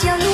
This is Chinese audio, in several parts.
就你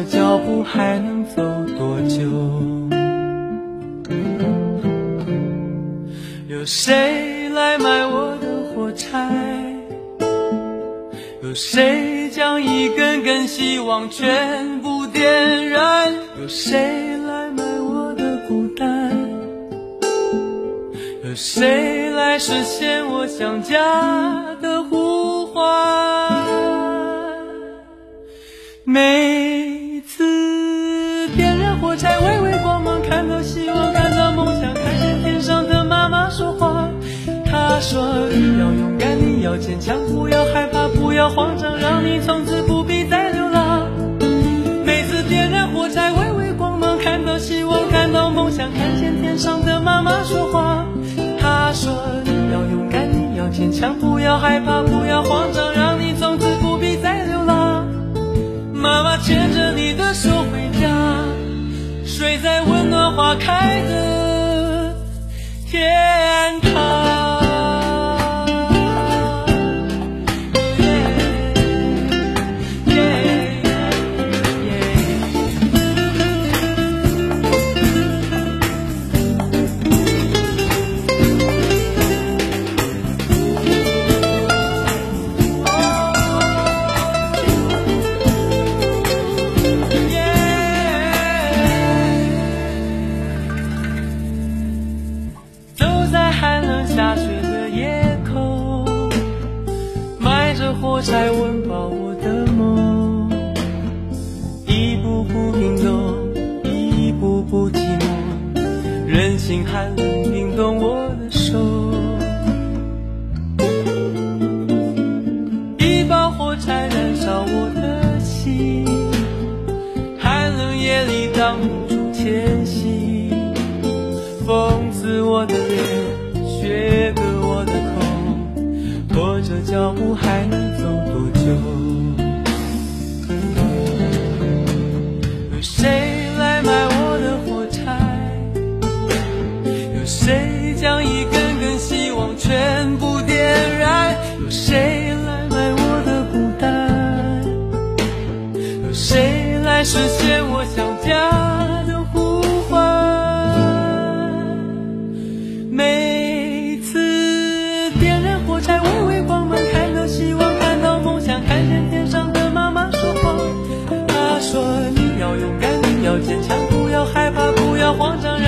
拖着脚步还能走多久？有谁来买我的火柴？有谁将一根根希望全部点燃？有谁来买我的孤单？有谁来实现我想家的呼唤？没说你要勇敢，你要坚强，不要害怕，不要慌张，让你从此不必再流浪。每次点燃火柴，微微光芒，看到希望，看到梦想，看见天上的妈妈说话。她说你要勇敢，你要坚强，不要害怕，不要慌张，让你从此不必再流浪。妈妈牵着你的手回家，睡在温暖花开的心寒冷冰冻我的手，一包火柴燃烧我的心，寒冷夜里挡不住前行，风刺我的脸，雪割我的口，拖着脚步还能。谁将一根根希望全部点燃？有谁来买我的孤单？有谁来实现我想家的呼唤？每次点燃火柴，微微光芒，看到希望，看到梦想，看见天上的妈妈说话。她说：“你要勇敢，你要坚强，不要害怕，不要慌张。”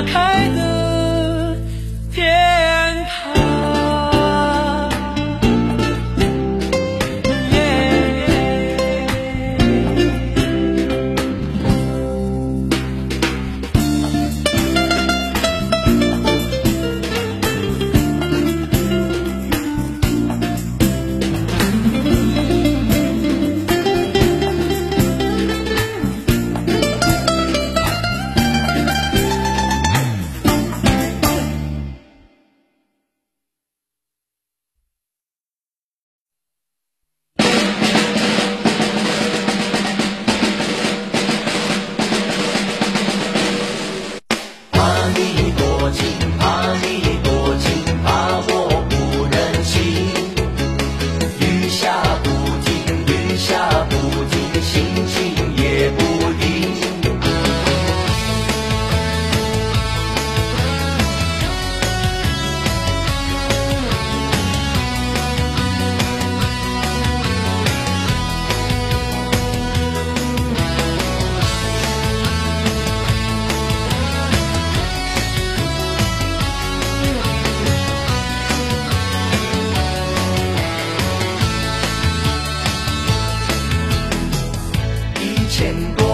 打开。siento